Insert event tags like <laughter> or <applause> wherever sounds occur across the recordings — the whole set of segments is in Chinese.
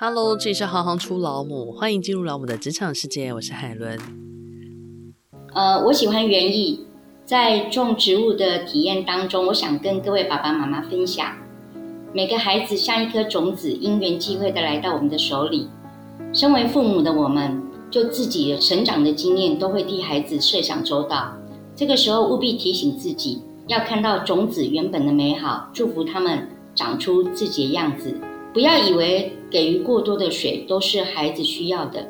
Hello，这里是行行出老母，欢迎进入老母的职场世界，我是海伦。呃，我喜欢园艺，在种植物的体验当中，我想跟各位爸爸妈妈分享，每个孩子像一颗种子，因缘际会的来到我们的手里。身为父母的我们，就自己成长的经验，都会替孩子设想周到。这个时候务必提醒自己，要看到种子原本的美好，祝福他们长出自己的样子。不要以为给予过多的水都是孩子需要的，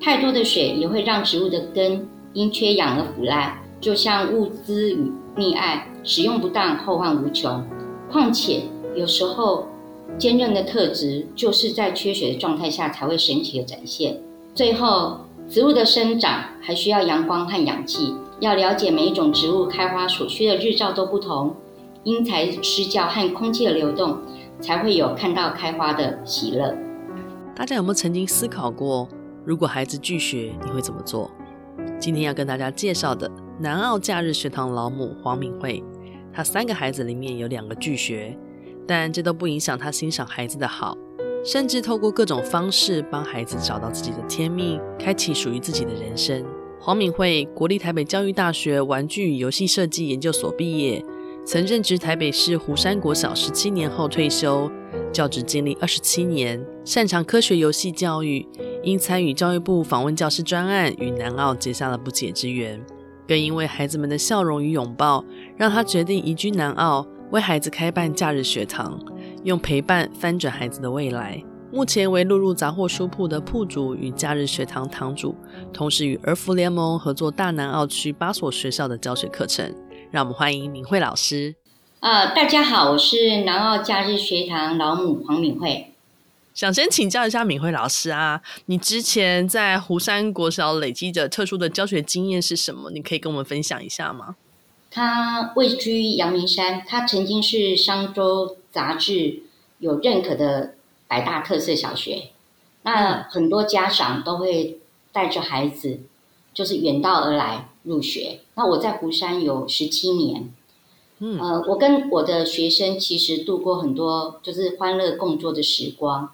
太多的水也会让植物的根因缺氧而腐烂。就像物资与溺爱，使用不当，后患无穷。况且有时候坚韧的特质就是在缺水的状态下才会神奇的展现。最后，植物的生长还需要阳光和氧气。要了解每一种植物开花所需的日照都不同，因材施教和空气的流动，才会有看到开花的喜乐。大家有没有曾经思考过，如果孩子拒学，你会怎么做？今天要跟大家介绍的南澳假日学堂老母黄敏慧，她三个孩子里面有两个拒学，但这都不影响她欣赏孩子的好，甚至透过各种方式帮孩子找到自己的天命，开启属于自己的人生。黄敏慧，国立台北教育大学玩具与游戏设计研究所毕业，曾任职台北市湖山国小十七年后退休，教职经历二十七年，擅长科学游戏教育，因参与教育部访问教师专案，与南澳结下了不解之缘，更因为孩子们的笑容与拥抱，让他决定移居南澳，为孩子开办假日学堂，用陪伴翻转孩子的未来。目前为露露杂货书铺的铺主与假日学堂堂主，同时与儿福联盟合作大南澳区八所学校的教学课程。让我们欢迎敏慧老师。呃，大家好，我是南澳假日学堂老母黄敏慧。想先请教一下敏慧老师啊，你之前在湖山国小累积着特殊的教学经验是什么？你可以跟我们分享一下吗？他位居阳明山，他曾经是商周杂志有认可的。百大特色小学，那很多家长都会带着孩子，就是远道而来入学。那我在湖山有十七年，嗯，呃，我跟我的学生其实度过很多就是欢乐共作的时光，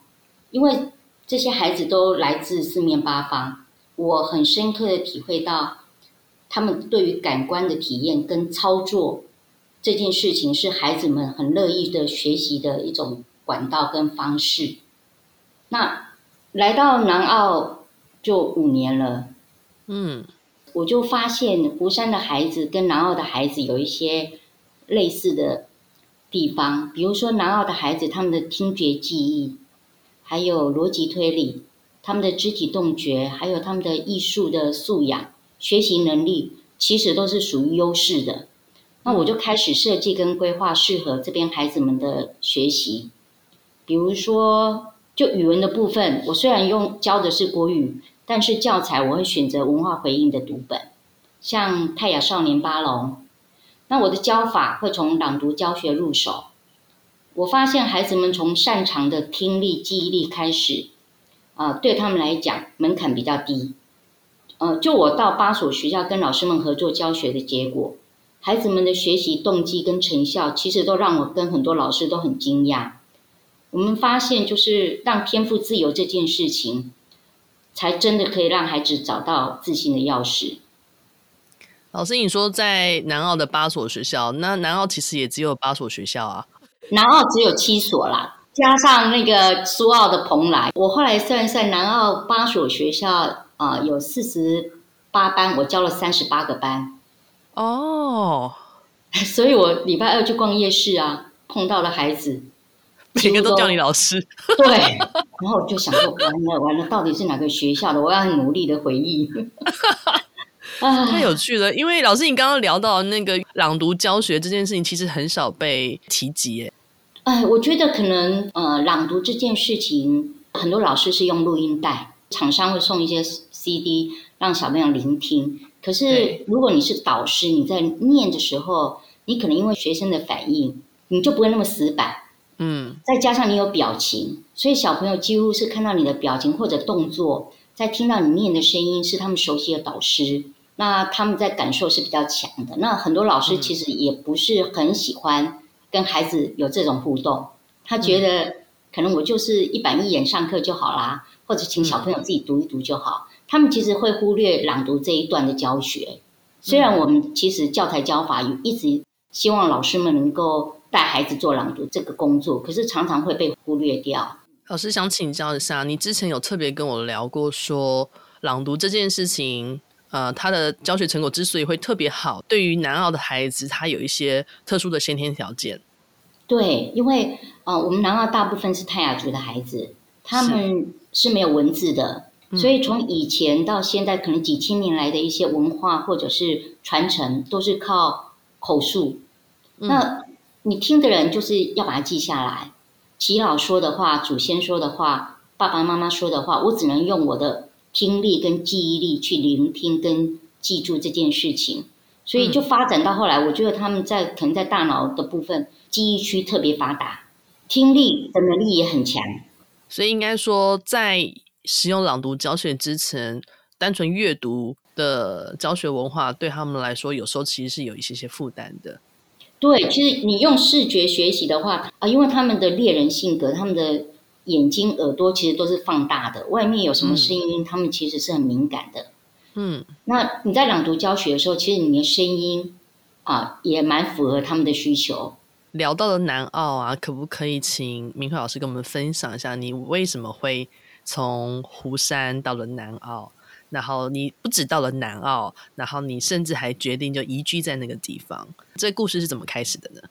因为这些孩子都来自四面八方，我很深刻的体会到，他们对于感官的体验跟操作这件事情，是孩子们很乐意的学习的一种。管道跟方式，那来到南澳就五年了，嗯，我就发现湖山的孩子跟南澳的孩子有一些类似的地方，比如说南澳的孩子他们的听觉记忆，还有逻辑推理，他们的肢体动觉，还有他们的艺术的素养、学习能力，其实都是属于优势的。那我就开始设计跟规划适合这边孩子们的学习。比如说，就语文的部分，我虽然用教的是国语，但是教材我会选择文化回应的读本，像泰雅少年巴龙。那我的教法会从朗读教学入手。我发现孩子们从擅长的听力、记忆力开始，啊、呃，对他们来讲门槛比较低。呃，就我到八所学校跟老师们合作教学的结果，孩子们的学习动机跟成效，其实都让我跟很多老师都很惊讶。我们发现，就是让天赋自由这件事情，才真的可以让孩子找到自信的钥匙。老师，你说在南澳的八所学校，那南澳其实也只有八所学校啊？南澳只有七所啦，加上那个苏澳的蓬莱。我后来算一算，南澳八所学校啊、呃，有四十八班，我教了三十八个班。哦，<laughs> 所以我礼拜二去逛夜市啊，碰到了孩子。<laughs> 每个都叫你老师，对，然后我就想说，完了完了，到底是哪个学校的？我要很努力的回忆。<laughs> 太有趣了，因为老师，你刚刚聊到那个朗读教学这件事情，其实很少被提及。哎，我觉得可能呃，朗读这件事情，很多老师是用录音带，厂商会送一些 CD 让小朋友聆听。可是如果你是导师，你在念的时候，你可能因为学生的反应，你就不会那么死板。嗯，再加上你有表情，所以小朋友几乎是看到你的表情或者动作，在听到你念的声音，是他们熟悉的导师，那他们在感受是比较强的。那很多老师其实也不是很喜欢跟孩子有这种互动，他觉得可能我就是一板一眼上课就好啦，或者请小朋友自己读一读就好。嗯、他们其实会忽略朗读这一段的教学。虽然我们其实教材教法有一直希望老师们能够带孩子做朗读这个工作，可是常常会被忽略掉。老师想请教一下，你之前有特别跟我聊过说朗读这件事情。呃，他的教学成果之所以会特别好，对于南澳的孩子，他有一些特殊的先天条件。对，因为呃，我们南澳大部分是泰雅族的孩子，他们是没有文字的，所以从以前到现在，可能几千年来的一些文化或者是传承，都是靠口述。嗯、那你听的人就是要把它记下来，耆老说的话，祖先说的话，爸爸妈妈说的话，我只能用我的。听力跟记忆力去聆听跟记住这件事情，所以就发展到后来，我觉得他们在可能在大脑的部分记忆区特别发达，听力的能力也很强。所以应该说，在使用朗读教学之前，单纯阅读的教学文化对他们来说，有时候其实是有一些些负担的。对，其实你用视觉学习的话啊，因为他们的猎人性格，他们的。眼睛、耳朵其实都是放大的，外面有什么声音，嗯、他们其实是很敏感的。嗯，那你在朗读教学的时候，其实你的声音啊也蛮符合他们的需求。聊到了南澳啊，可不可以请明慧老师跟我们分享一下，你为什么会从湖山到了南澳？然后你不止到了南澳，然后你甚至还决定就移居在那个地方。这故事是怎么开始的呢？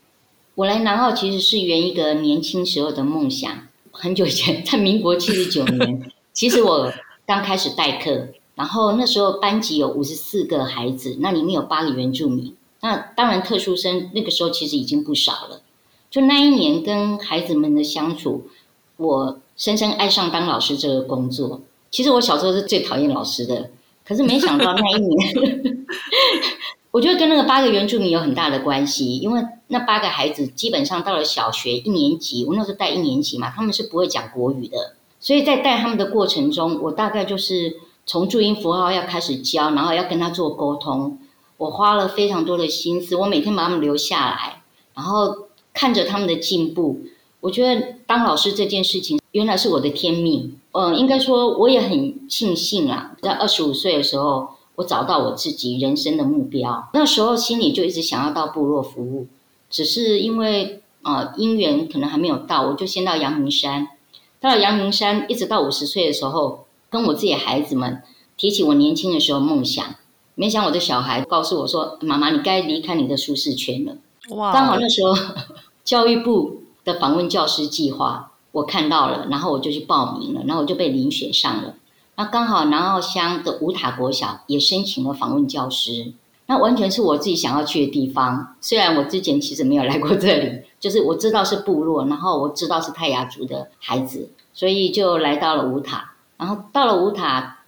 我来南澳其实是圆一个年轻时候的梦想。很久以前，在民国七十九年，其实我刚开始代课，然后那时候班级有五十四个孩子，那里面有八个原住民，那当然特殊生那个时候其实已经不少了。就那一年跟孩子们的相处，我深深爱上当老师这个工作。其实我小时候是最讨厌老师的，可是没想到那一年。<laughs> 我觉得跟那个八个原住民有很大的关系，因为那八个孩子基本上到了小学一年级，我那时候带一年级嘛，他们是不会讲国语的，所以在带他们的过程中，我大概就是从注音符号要开始教，然后要跟他做沟通，我花了非常多的心思，我每天把他们留下来，然后看着他们的进步，我觉得当老师这件事情原来是我的天命，嗯，应该说我也很庆幸啊，在二十五岁的时候。我找到我自己人生的目标，那时候心里就一直想要到部落服务，只是因为啊因缘可能还没有到，我就先到阳明山。到了阳明山，一直到五十岁的时候，跟我自己的孩子们提起我年轻的时候梦想，没想我的小孩告诉我说：“妈妈，你该离开你的舒适圈了。”哇！刚好那时候 <laughs> 教育部的访问教师计划我看到了，然后我就去报名了，然后我就被遴选上了。那刚好南澳乡的五塔国小也申请了访问教师，那完全是我自己想要去的地方。虽然我之前其实没有来过这里，就是我知道是部落，然后我知道是泰雅族的孩子，所以就来到了五塔。然后到了五塔，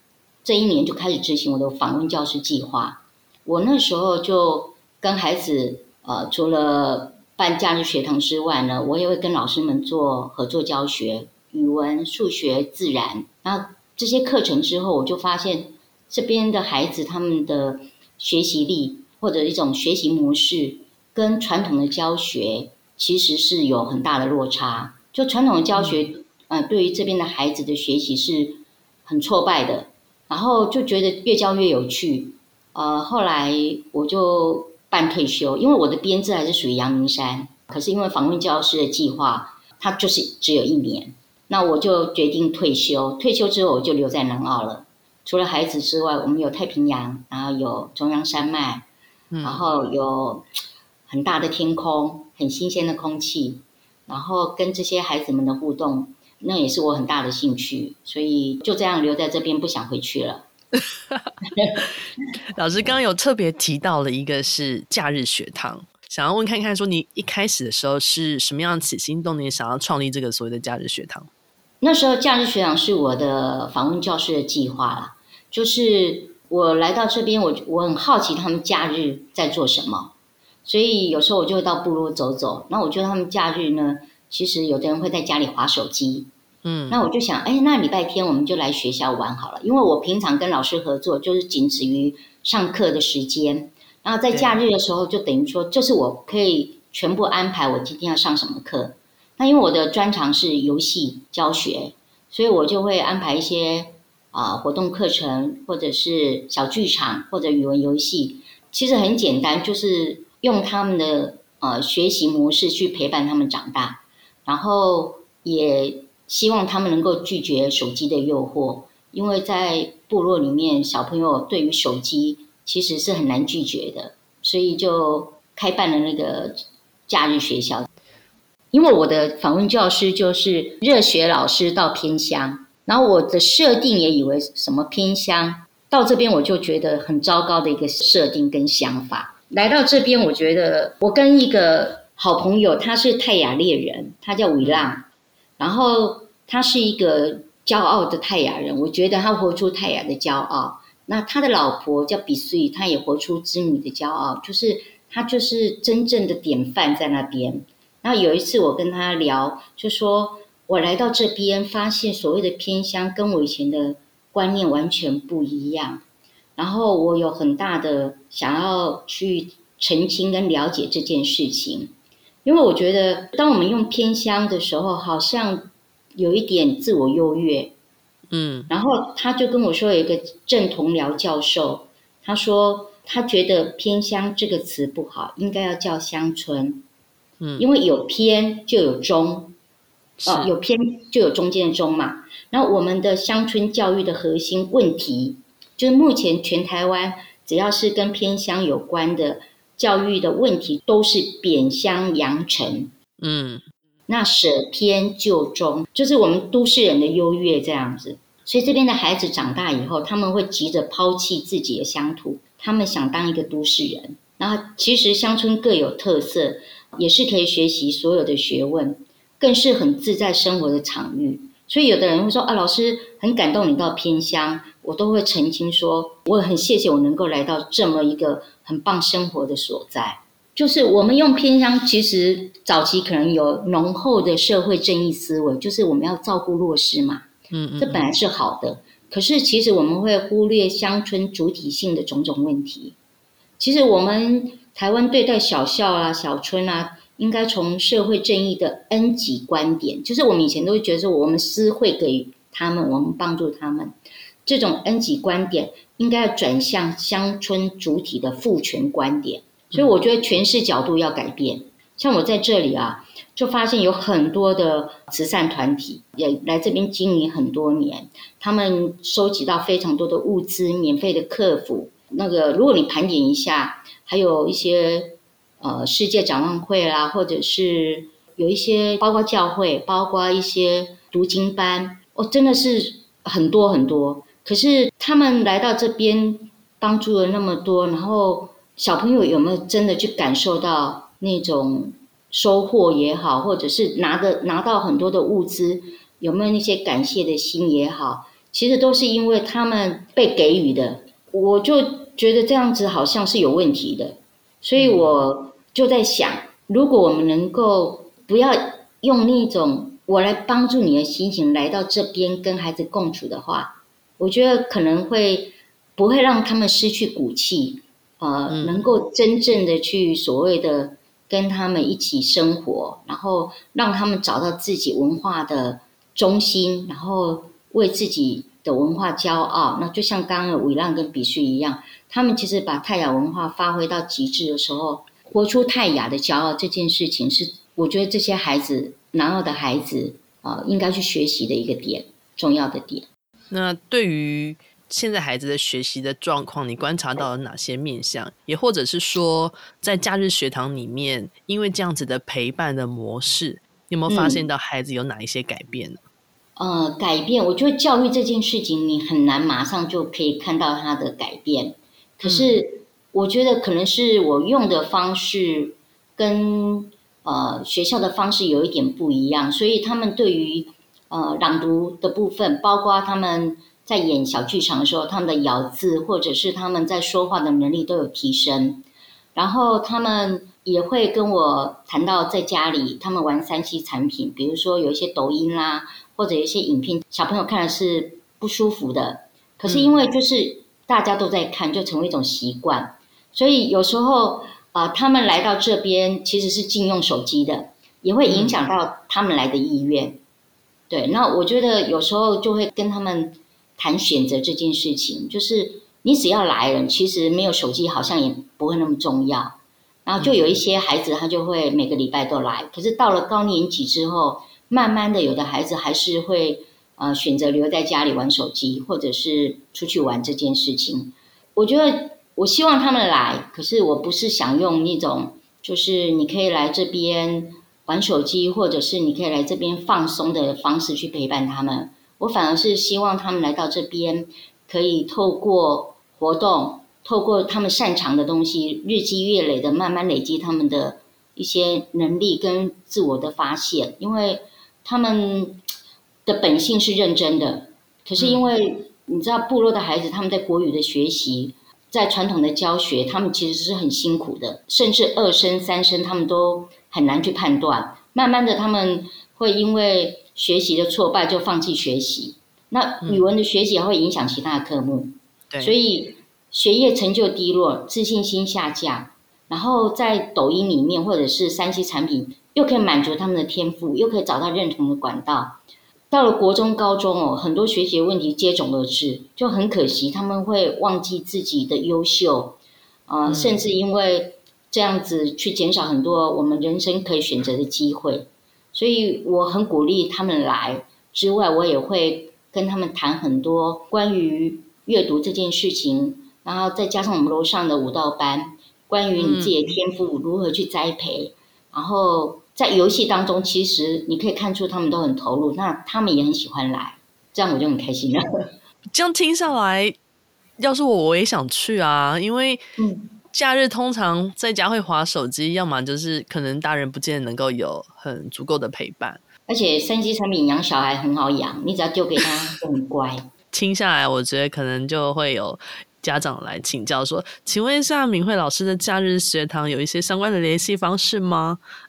这一年就开始执行我的访问教师计划。我那时候就跟孩子，呃，除了办假日学堂之外呢，我也会跟老师们做合作教学，语文、数学、自然，然后。这些课程之后，我就发现这边的孩子他们的学习力或者一种学习模式，跟传统的教学其实是有很大的落差。就传统的教学，嗯、呃，对于这边的孩子的学习是很挫败的，然后就觉得越教越有趣。呃，后来我就办退休，因为我的编制还是属于阳明山，可是因为访问教师的计划，它就是只有一年。那我就决定退休。退休之后，我就留在南澳了。除了孩子之外，我们有太平洋，然后有中央山脉，嗯、然后有很大的天空，很新鲜的空气，然后跟这些孩子们的互动，那也是我很大的兴趣。所以就这样留在这边，不想回去了。<laughs> 老师刚刚有特别提到了一个是假日学堂。想要问看看，说你一开始的时候是什么样起心动念，想要创立这个所谓的假日学堂？那时候假日学堂是我的访问教师的计划啦，就是我来到这边，我我很好奇他们假日在做什么，所以有时候我就会到部落走走。那我觉得他们假日呢，其实有的人会在家里滑手机，嗯，那我就想，哎，那礼拜天我们就来学校玩好了，因为我平常跟老师合作就是仅止于上课的时间。然后在假日的时候，就等于说，就是我可以全部安排我今天要上什么课。那因为我的专长是游戏教学，所以我就会安排一些啊、活动课程，或者是小剧场，或者语文游戏。其实很简单，就是用他们的呃学习模式去陪伴他们长大，然后也希望他们能够拒绝手机的诱惑，因为在部落里面，小朋友对于手机其实是很难拒绝的，所以就开办了那个假日学校。因为我的访问教师就是热血老师到偏乡，然后我的设定也以为什么偏乡，到这边我就觉得很糟糕的一个设定跟想法。来到这边，我觉得我跟一个好朋友，他是泰雅猎人，他叫韦浪，然后他是一个骄傲的泰雅人，我觉得他活出泰雅的骄傲。那他的老婆叫比穗，他也活出织女的骄傲，就是他就是真正的典范在那边。然后有一次我跟他聊，就说我来到这边，发现所谓的偏乡跟我以前的观念完全不一样。然后我有很大的想要去澄清跟了解这件事情，因为我觉得当我们用偏乡的时候，好像有一点自我优越。嗯，然后他就跟我说有一个郑同僚教授，他说他觉得偏乡这个词不好，应该要叫乡村。嗯，因为有偏就有中，哦，有偏就有中间的中嘛。然后我们的乡村教育的核心问题，就是目前全台湾只要是跟偏乡有关的教育的问题，都是贬乡扬城。嗯，那舍偏就中，就是我们都市人的优越这样子。所以这边的孩子长大以后，他们会急着抛弃自己的乡土，他们想当一个都市人。然后其实乡村各有特色。也是可以学习所有的学问，更是很自在生活的场域。所以有的人会说啊，老师很感动你到偏乡，我都会澄清说，我很谢谢我能够来到这么一个很棒生活的所在。就是我们用偏乡，其实早期可能有浓厚的社会正义思维，就是我们要照顾弱势嘛，嗯，嗯，这本来是好的。可是其实我们会忽略乡村主体性的种种问题。其实我们。台湾对待小校啊、小村啊，应该从社会正义的恩给观点，就是我们以前都会觉得说，我们施惠给他们，我们帮助他们，这种恩给观点应该要转向乡村主体的赋权观点。所以我觉得诠释角度要改变。像我在这里啊，就发现有很多的慈善团体也来这边经营很多年，他们收集到非常多的物资，免费的客服。那个，如果你盘点一下，还有一些呃世界展望会啦，或者是有一些包括教会，包括一些读经班，哦，真的是很多很多。可是他们来到这边帮助了那么多，然后小朋友有没有真的去感受到那种收获也好，或者是拿的拿到很多的物资，有没有那些感谢的心也好，其实都是因为他们被给予的。我就。觉得这样子好像是有问题的，所以我就在想，如果我们能够不要用那种我来帮助你的心情来到这边跟孩子共处的话，我觉得可能会不会让他们失去骨气，呃，能够真正的去所谓的跟他们一起生活，然后让他们找到自己文化的中心，然后为自己的文化骄傲。那就像刚刚的韦浪跟比旭一样。他们其实把泰雅文化发挥到极致的时候，活出泰雅的骄傲，这件事情是我觉得这些孩子南澳的孩子啊、呃，应该去学习的一个点，重要的点。那对于现在孩子的学习的状况，你观察到了哪些面向？也或者是说，在假日学堂里面，因为这样子的陪伴的模式，有没有发现到孩子有哪一些改变呢？嗯、呃，改变，我觉得教育这件事情，你很难马上就可以看到它的改变。可是，我觉得可能是我用的方式跟呃学校的方式有一点不一样，所以他们对于呃朗读的部分，包括他们在演小剧场的时候，他们的咬字或者是他们在说话的能力都有提升。然后他们也会跟我谈到在家里他们玩三 C 产品，比如说有一些抖音啦，或者有一些影片，小朋友看的是不舒服的。可是因为就是。大家都在看，就成为一种习惯。所以有时候啊、呃，他们来到这边其实是禁用手机的。也会影响到他们来的意愿。嗯、对，那我觉得有时候就会跟他们谈选择这件事情，就是你只要来了，其实没有手机好像也不会那么重要。然后就有一些孩子他就会每个礼拜都来，可是到了高年级之后，慢慢的有的孩子还是会呃选择留在家里玩手机，或者是出去玩这件事情。我觉得我希望他们来，可是我不是想用那种。就是你可以来这边玩手机，或者是你可以来这边放松的方式去陪伴他们。我反而是希望他们来到这边，可以透过活动，透过他们擅长的东西，日积月累的慢慢累积他们的一些能力跟自我的发现。因为他们的本性是认真的，可是因为你知道部落的孩子，他们在国语的学习。在传统的教学，他们其实是很辛苦的，甚至二声、三声，他们都很难去判断。慢慢的，他们会因为学习的挫败就放弃学习。那语文的学习也会影响其他的科目，对，所以学业成就低落，自信心下降。然后在抖音里面或者是三 C 产品，又可以满足他们的天赋，又可以找到认同的管道。到了国中、高中哦，很多学习问题接踵而至，就很可惜，他们会忘记自己的优秀，啊、呃，嗯、甚至因为这样子去减少很多我们人生可以选择的机会。所以我很鼓励他们来之外，我也会跟他们谈很多关于阅读这件事情，然后再加上我们楼上的舞蹈班，关于你自己的天赋如何去栽培，嗯、然后。在游戏当中，其实你可以看出他们都很投入，那他们也很喜欢来，这样我就很开心了。<laughs> 这样听下来，要是我我也想去啊，因为假日通常在家会划手机，要么就是可能大人不见得能够有很足够的陪伴，而且三 C 产品养小孩很好养，你只要丢给他 <laughs> 就很乖。听下来，我觉得可能就会有。家长来请教说：“请问一下，敏慧老师的假日学堂有一些相关的联系方式吗？” <laughs>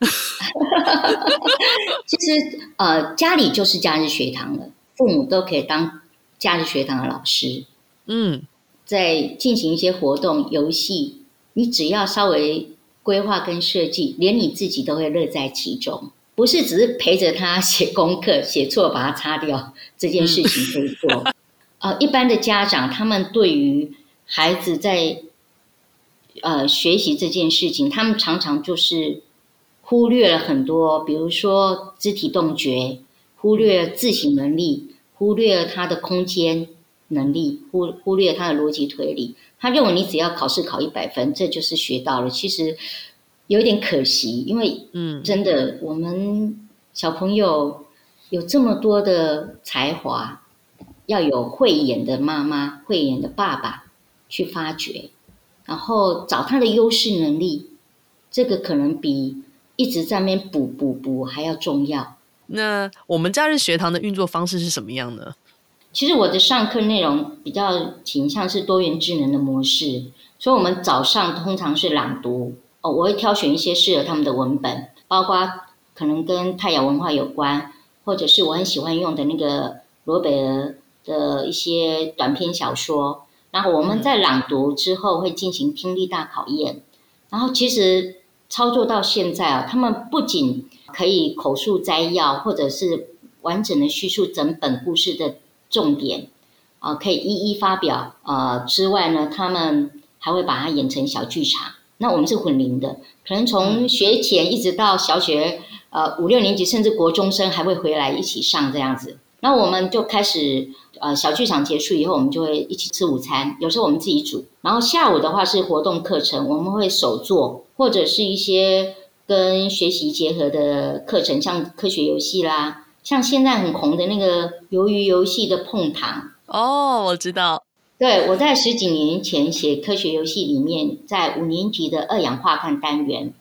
其实，呃，家里就是假日学堂了，父母都可以当假日学堂的老师。嗯，在进行一些活动、游戏，你只要稍微规划跟设计，连你自己都会乐在其中。不是只是陪着他写功课，写错把它擦掉这件事情可以做。嗯、<laughs> 呃，一般的家长他们对于孩子在呃学习这件事情，他们常常就是忽略了很多，比如说肢体动觉，忽略了自省能力，忽略了他的空间能力，忽忽略了他的逻辑推理。他认为你只要考试考一百分，这就是学到了。其实有点可惜，因为嗯，真的我们小朋友有这么多的才华，要有慧眼的妈妈，慧眼的爸爸。去发掘，然后找他的优势能力，这个可能比一直在那边补补补还要重要。那我们假日学堂的运作方式是什么样呢？其实我的上课内容比较倾向是多元智能的模式，所以我们早上通常是朗读哦，我会挑选一些适合他们的文本，包括可能跟泰雅文化有关，或者是我很喜欢用的那个罗北尔的一些短篇小说。然后我们在朗读之后会进行听力大考验，然后其实操作到现在啊，他们不仅可以口述摘要，或者是完整的叙述整本故事的重点，啊，可以一一发表，呃，之外呢，他们还会把它演成小剧场。那我们是混龄的，可能从学前一直到小学，呃，五六年级，甚至国中生还会回来一起上这样子。那我们就开始。呃，小剧场结束以后，我们就会一起吃午餐。有时候我们自己煮，然后下午的话是活动课程，我们会手作或者是一些跟学习结合的课程，像科学游戏啦，像现在很红的那个鱿鱼游戏的碰糖。哦，我知道。对，我在十几年前写科学游戏里面，在五年级的二氧化碳单元，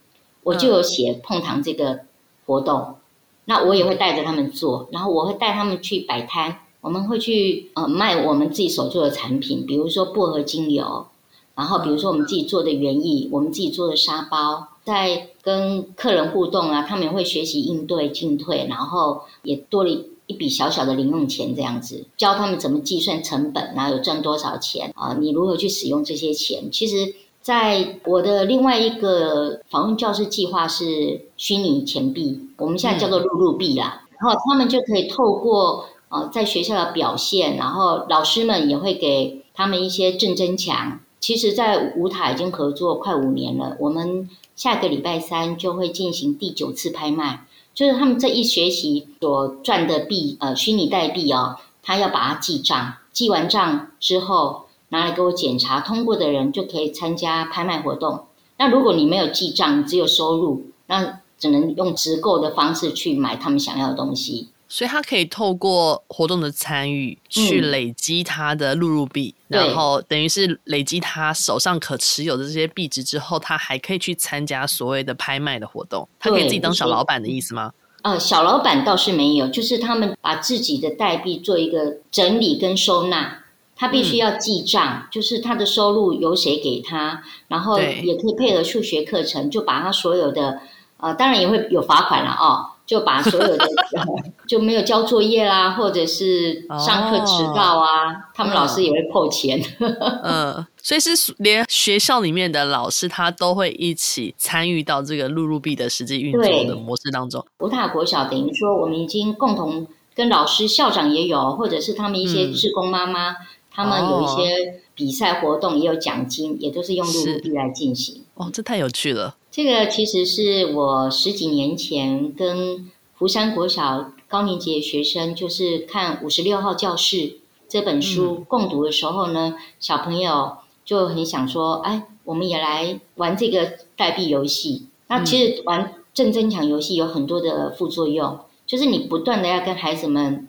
我就有写碰糖这个活动。嗯、那我也会带着他们做，然后我会带他们去摆摊。我们会去呃卖我们自己手做的产品，比如说薄荷精油，然后比如说我们自己做的园艺，我们自己做的沙包，在跟客人互动啊，他们也会学习应对进退，然后也多了一笔小小的零用钱这样子，教他们怎么计算成本，然后有赚多少钱啊，你如何去使用这些钱？其实在我的另外一个访问教师计划是虚拟钱币，我们现在叫做露露币啦。然后他们就可以透过呃在学校的表现，然后老师们也会给他们一些正增强。其实，在舞塔已经合作快五年了，我们下个礼拜三就会进行第九次拍卖，就是他们这一学期所赚的币，呃，虚拟代币哦，他要把它记账，记完账之后拿来给我检查，通过的人就可以参加拍卖活动。那如果你没有记账，只有收入，那只能用直购的方式去买他们想要的东西。所以他可以透过活动的参与去累积他的录入币，嗯、然后等于是累积他手上可持有的这些币值之后，他还可以去参加所谓的拍卖的活动。他可以自己当小老板的意思吗？呃，小老板倒是没有，就是他们把自己的代币做一个整理跟收纳，他必须要记账，嗯、就是他的收入由谁给他，然后也可以配合数学课程，就把他所有的呃，当然也会有罚款了哦。就把所有的 <laughs> <laughs> 就没有交作业啦，或者是上课迟到啊，哦、他们老师也会扣钱。<laughs> 嗯，所以是连学校里面的老师他都会一起参与到这个露露币的实际运作的模式当中。舞塔国小等于说，我们已经共同跟老师、校长也有，或者是他们一些志工妈妈，嗯、他们有一些比赛活动也有奖金，也都是用露露币来进行。哦，这太有趣了。这个其实是我十几年前跟福山国小高年级的学生，就是看五十六号教室这本书共读的时候呢，嗯、小朋友就很想说，哎，我们也来玩这个代币游戏。那其实玩正增强游戏有很多的副作用，就是你不断的要跟孩子们，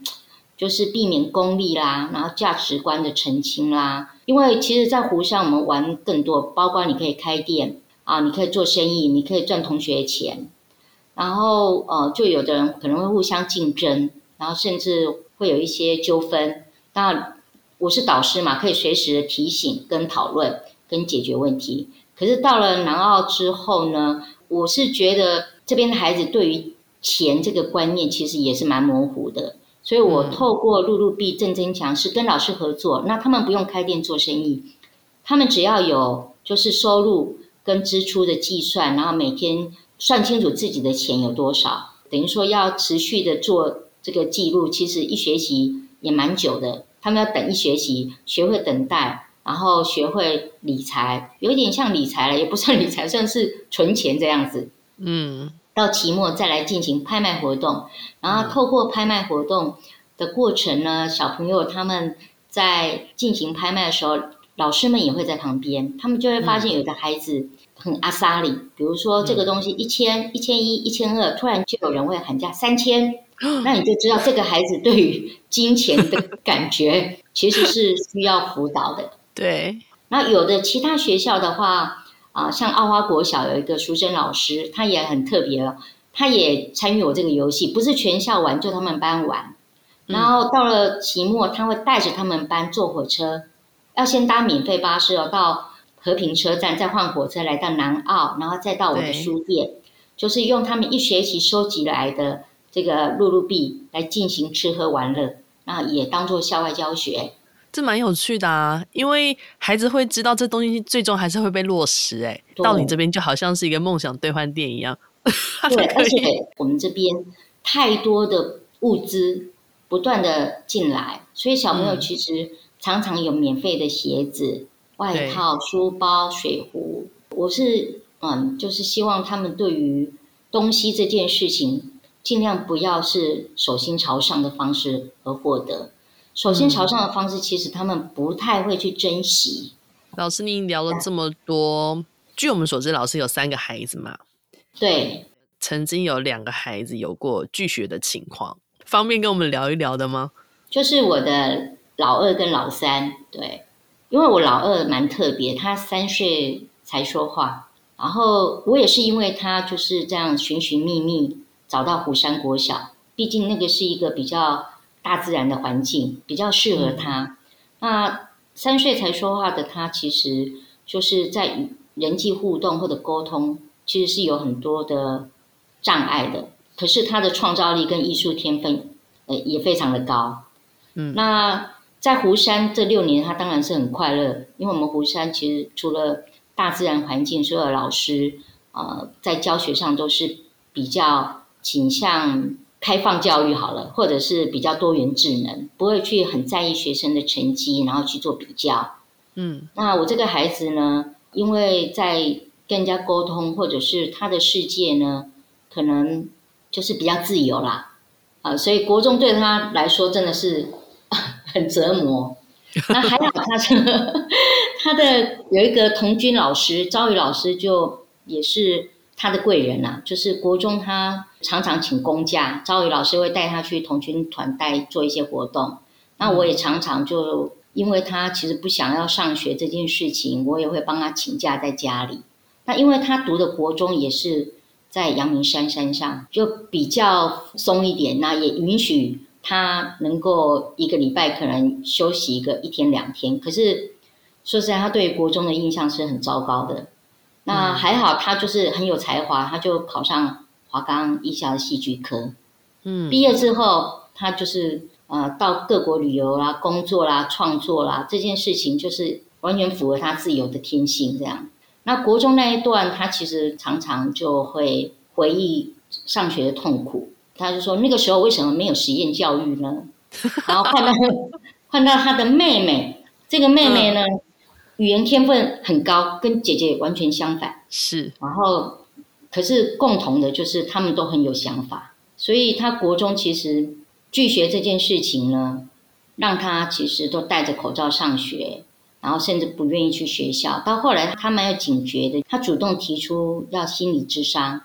就是避免功利啦，然后价值观的澄清啦。因为其实，在湖上我们玩更多，包括你可以开店。啊，你可以做生意，你可以赚同学钱，然后呃，就有的人可能会互相竞争，然后甚至会有一些纠纷。那我是导师嘛，可以随时的提醒、跟讨论、跟解决问题。可是到了南澳之后呢，我是觉得这边的孩子对于钱这个观念其实也是蛮模糊的，所以我透过露露币正增强是跟老师合作，那他们不用开店做生意，他们只要有就是收入。跟支出的计算，然后每天算清楚自己的钱有多少，等于说要持续的做这个记录。其实一学期也蛮久的，他们要等一学期，学会等待，然后学会理财，有点像理财了，也不算理财，算是存钱这样子。嗯，到期末再来进行拍卖活动，然后透过拍卖活动的过程呢，小朋友他们在进行拍卖的时候，老师们也会在旁边，他们就会发现有的孩子。很阿莎里，比如说这个东西一千、一千一、一千二，突然就有人会喊价三千，<laughs> 那你就知道这个孩子对于金钱的感觉其实是需要辅导的。<laughs> 对，那有的其他学校的话，啊，像奥花国小有一个淑珍老师，他也很特别了，他也参与我这个游戏，不是全校玩，就他们班玩。然后到了期末，他会带着他们班坐火车，要先搭免费巴士哦，到。和平车站，再换火车来到南澳，然后再到我的书店，就是用他们一学期收集来的这个露露币来进行吃喝玩乐，然后也当做校外教学，这蛮有趣的啊！因为孩子会知道这东西最终还是会被落实，哎，到你这边就好像是一个梦想兑换店一样。<laughs> 对，而且我们这边太多的物资不断的进来，所以小朋友其实常常有免费的鞋子。外套、书包、水壶，我是嗯，就是希望他们对于东西这件事情，尽量不要是手心朝上的方式而获得。手心朝上的方式，其实他们不太会去珍惜。嗯、老师，您聊了这么多，据我们所知，老师有三个孩子嘛？对，曾经有两个孩子有过拒学的情况，方便跟我们聊一聊的吗？就是我的老二跟老三，对。因为我老二蛮特别，他三岁才说话，然后我也是因为他就是这样寻寻觅觅找到湖山国小，毕竟那个是一个比较大自然的环境，比较适合他。嗯、那三岁才说话的他，其实就是在人际互动或者沟通，其实是有很多的障碍的。可是他的创造力跟艺术天分，呃，也非常的高。嗯，那。在湖山这六年，他当然是很快乐，因为我们湖山其实除了大自然环境，所有老师呃在教学上都是比较倾向开放教育好了，或者是比较多元智能，不会去很在意学生的成绩，然后去做比较。嗯，那我这个孩子呢，因为在跟人家沟通，或者是他的世界呢，可能就是比较自由啦，啊、呃，所以国中对他来说真的是 <laughs> 很折磨。那还好，他是 <laughs> 他的有一个童军老师，朝宇老师就也是他的贵人呐、啊。就是国中他常常请公假，朝宇老师会带他去童军团带做一些活动。那我也常常就因为他其实不想要上学这件事情，我也会帮他请假在家里。那因为他读的国中也是在阳明山山上，就比较松一点，那也允许。他能够一个礼拜可能休息一个一天两天，可是说实在，他对国中的印象是很糟糕的。那还好，他就是很有才华，他就考上华冈艺校的戏剧科。嗯，毕业之后，他就是呃到各国旅游啦、工作啦、创作啦，这件事情就是完全符合他自由的天性这样。那国中那一段，他其实常常就会回忆上学的痛苦。他就说：“那个时候为什么没有实验教育呢？”然后换到 <laughs> 换到他的妹妹，这个妹妹呢，语言天分很高，跟姐姐完全相反。是，然后可是共同的就是他们都很有想法，所以他国中其实拒学这件事情呢，让他其实都戴着口罩上学，然后甚至不愿意去学校。到后来他蛮有警觉的，他主动提出要心理咨商。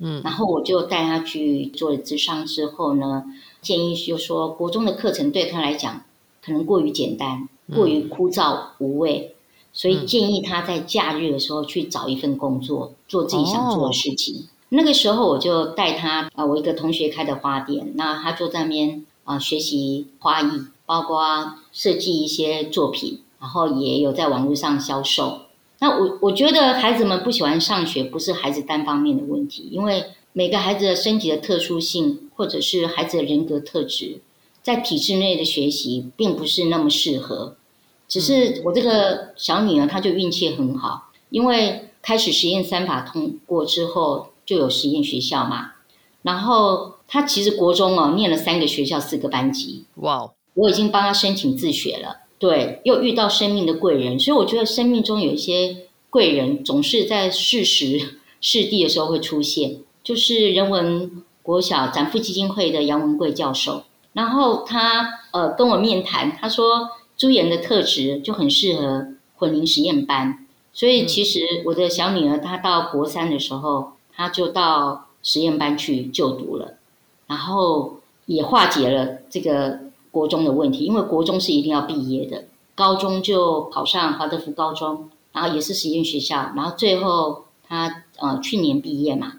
嗯，然后我就带他去做了咨商之后呢，建议就说国中的课程对他来讲可能过于简单，过于枯燥无味，所以建议他在假日的时候去找一份工作，做自己想做的事情。那个时候我就带他啊，我一个同学开的花店，那他就在那边啊学习花艺，包括设计一些作品，然后也有在网络上销售。那我我觉得孩子们不喜欢上学，不是孩子单方面的问题，因为每个孩子的身体的特殊性，或者是孩子的人格特质，在体制内的学习并不是那么适合。只是我这个小女儿，她就运气很好，因为开始实验三法通过之后，就有实验学校嘛。然后她其实国中哦，念了三个学校，四个班级。哇我已经帮她申请自学了。对，又遇到生命的贵人，所以我觉得生命中有一些贵人，总是在适时适地的时候会出现。就是人文国小展富基金会的杨文贵教授，然后他呃跟我面谈，他说朱颜的特质就很适合混龄实验班，所以其实我的小女儿她到国三的时候，她就到实验班去就读了，然后也化解了这个。国中的问题，因为国中是一定要毕业的，高中就考上华德福高中，然后也是实验学校，然后最后她呃去年毕业嘛，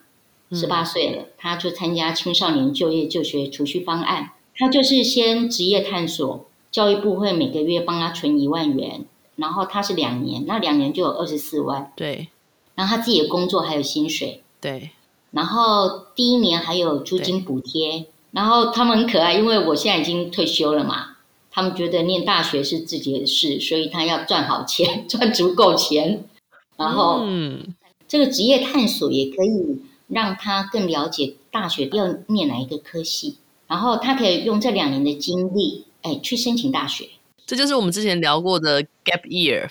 十八岁了，他就参加青少年就业就学储蓄方案，他就是先职业探索，教育部会每个月帮他存一万元，然后他是两年，那两年就有二十四万，对，然后他自己的工作还有薪水，对，然后第一年还有租金补贴。然后他们很可爱，因为我现在已经退休了嘛，他们觉得念大学是自己的事，所以他要赚好钱，赚足够钱。然后，嗯，这个职业探索也可以让他更了解大学要念哪一个科系，然后他可以用这两年的经历，哎，去申请大学。这就是我们之前聊过的 gap year。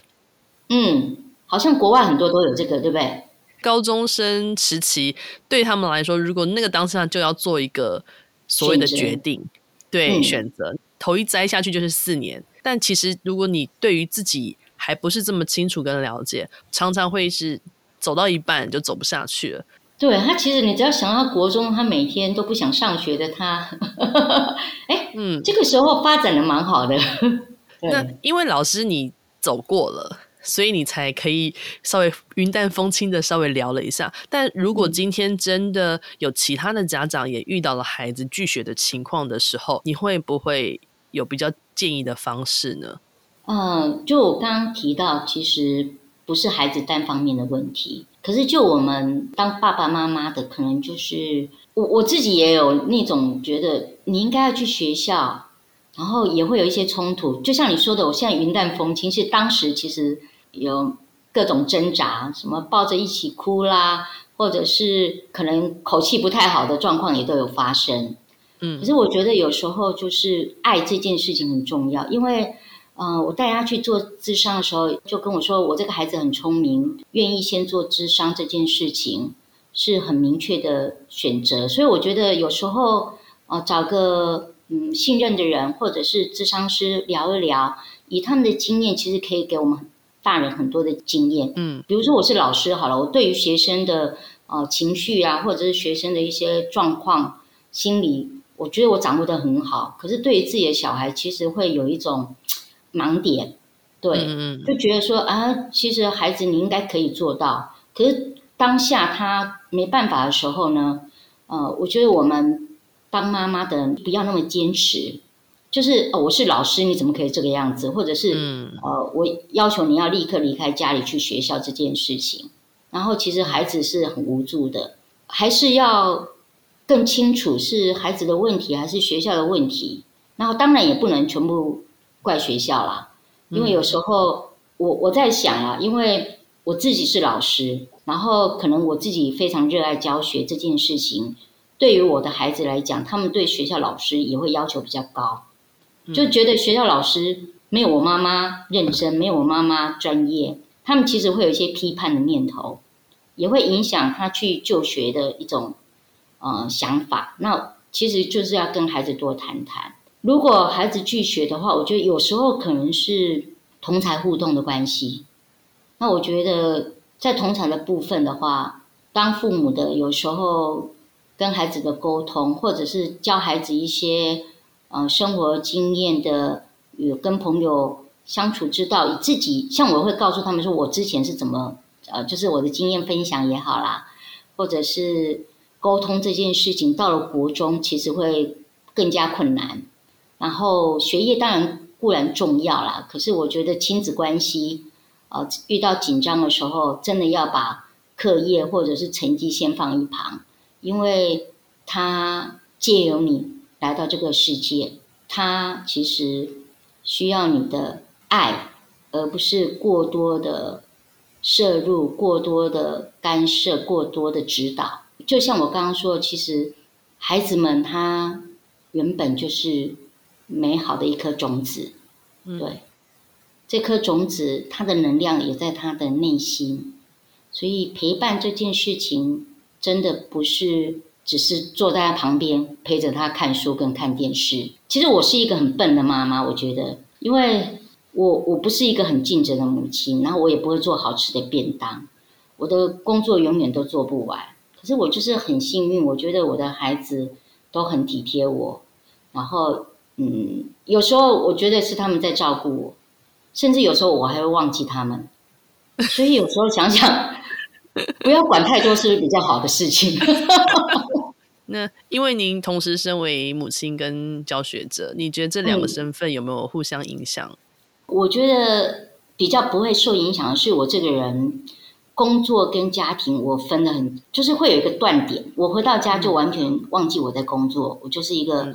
嗯，好像国外很多都有这个，对不对？高中生时期对他们来说，如果那个当下就要做一个。所谓的决定，对，选择头一栽下去就是四年。但其实，如果你对于自己还不是这么清楚跟了解，常常会是走到一半就走不下去了。对，他，其实你只要想到国中，他每天都不想上学的他，哎，嗯，这个时候发展的蛮好的。那因为老师你走过了。所以你才可以稍微云淡风轻的稍微聊了一下，但如果今天真的有其他的家长也遇到了孩子拒学的情况的时候，你会不会有比较建议的方式呢？嗯，就我刚刚提到，其实不是孩子单方面的问题，可是就我们当爸爸妈妈的，可能就是我我自己也有那种觉得你应该要去学校，然后也会有一些冲突，就像你说的，我现在云淡风轻，是当时其实。有各种挣扎，什么抱着一起哭啦，或者是可能口气不太好的状况也都有发生。嗯，可是我觉得有时候就是爱这件事情很重要，因为，呃，我带他去做智商的时候，就跟我说，我这个孩子很聪明，愿意先做智商这件事情是很明确的选择。所以我觉得有时候，呃，找个嗯信任的人或者是智商师聊一聊，以他们的经验，其实可以给我们大人很多的经验。嗯，比如说我是老师好了，我对于学生的呃情绪啊，或者是学生的一些状况、心理。我觉得我掌握的很好，可是对于自己的小孩，其实会有一种盲点，对，嗯、就觉得说啊，其实孩子你应该可以做到，可是当下他没办法的时候呢，呃，我觉得我们当妈妈的人不要那么坚持，就是、哦、我是老师，你怎么可以这个样子？或者是、嗯、呃，我要求你要立刻离开家里去学校这件事情，然后其实孩子是很无助的，还是要。更清楚是孩子的问题还是学校的问题，然后当然也不能全部怪学校啦，因为有时候我我在想啊，因为我自己是老师，然后可能我自己非常热爱教学这件事情，对于我的孩子来讲，他们对学校老师也会要求比较高，就觉得学校老师没有我妈妈认真，没有我妈妈专业，他们其实会有一些批判的念头，也会影响他去就学的一种。呃，想法，那其实就是要跟孩子多谈谈。如果孩子拒学的话，我觉得有时候可能是同才互动的关系。那我觉得在同侪的部分的话，当父母的有时候跟孩子的沟通，或者是教孩子一些呃生活经验的，与跟朋友相处之道，自己像我会告诉他们说，我之前是怎么呃，就是我的经验分享也好啦，或者是。沟通这件事情到了国中，其实会更加困难。然后学业当然固然重要啦，可是我觉得亲子关系，呃，遇到紧张的时候，真的要把课业或者是成绩先放一旁，因为他借由你来到这个世界，他其实需要你的爱，而不是过多的摄入、过多的干涉、过多的指导。就像我刚刚说，其实孩子们他原本就是美好的一颗种子，对，嗯、这颗种子它的能量也在他的内心，所以陪伴这件事情真的不是只是坐在他旁边陪着他看书跟看电视。其实我是一个很笨的妈妈，我觉得，因为我我不是一个很尽责的母亲，然后我也不会做好吃的便当，我的工作永远都做不完。可是我就是很幸运，我觉得我的孩子都很体贴我，然后嗯，有时候我觉得是他们在照顾我，甚至有时候我还会忘记他们，所以有时候想想，<laughs> 不要管太多是是比较好的事情。<laughs> 那因为您同时身为母亲跟教学者，你觉得这两个身份有没有互相影响？我觉得比较不会受影响的是我这个人。工作跟家庭我分得很，就是会有一个断点。我回到家就完全忘记我在工作，我就是一个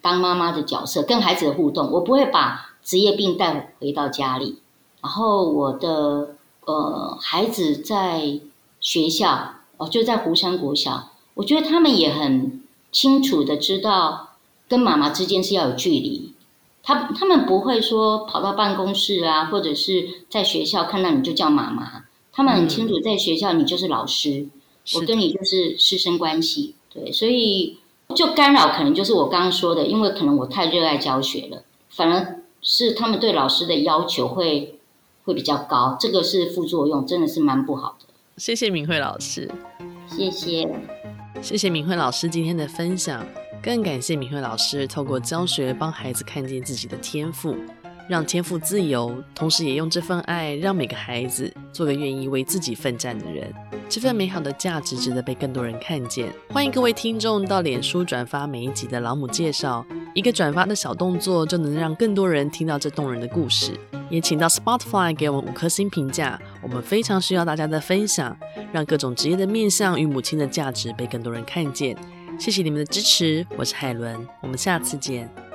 当妈妈的角色，跟孩子的互动，我不会把职业病带回到家里。然后我的呃孩子在学校哦，就在湖山国小，我觉得他们也很清楚的知道跟妈妈之间是要有距离。他他们不会说跑到办公室啊，或者是在学校看到你就叫妈妈。他们很清楚，在学校你就是老师，嗯、我跟你就是师生关系，对，所以就干扰可能就是我刚刚说的，因为可能我太热爱教学了，反而是他们对老师的要求会会比较高，这个是副作用，真的是蛮不好的。谢谢敏慧老师，谢谢，谢谢敏慧老师今天的分享，更感谢敏慧老师透过教学帮孩子看见自己的天赋。让天赋自由，同时也用这份爱让每个孩子做个愿意为自己奋战的人。这份美好的价值值得被更多人看见。欢迎各位听众到脸书转发每一集的老母介绍，一个转发的小动作就能让更多人听到这动人的故事。也请到 Spotify 给我们五颗星评价，我们非常需要大家的分享，让各种职业的面向与母亲的价值被更多人看见。谢谢你们的支持，我是海伦，我们下次见。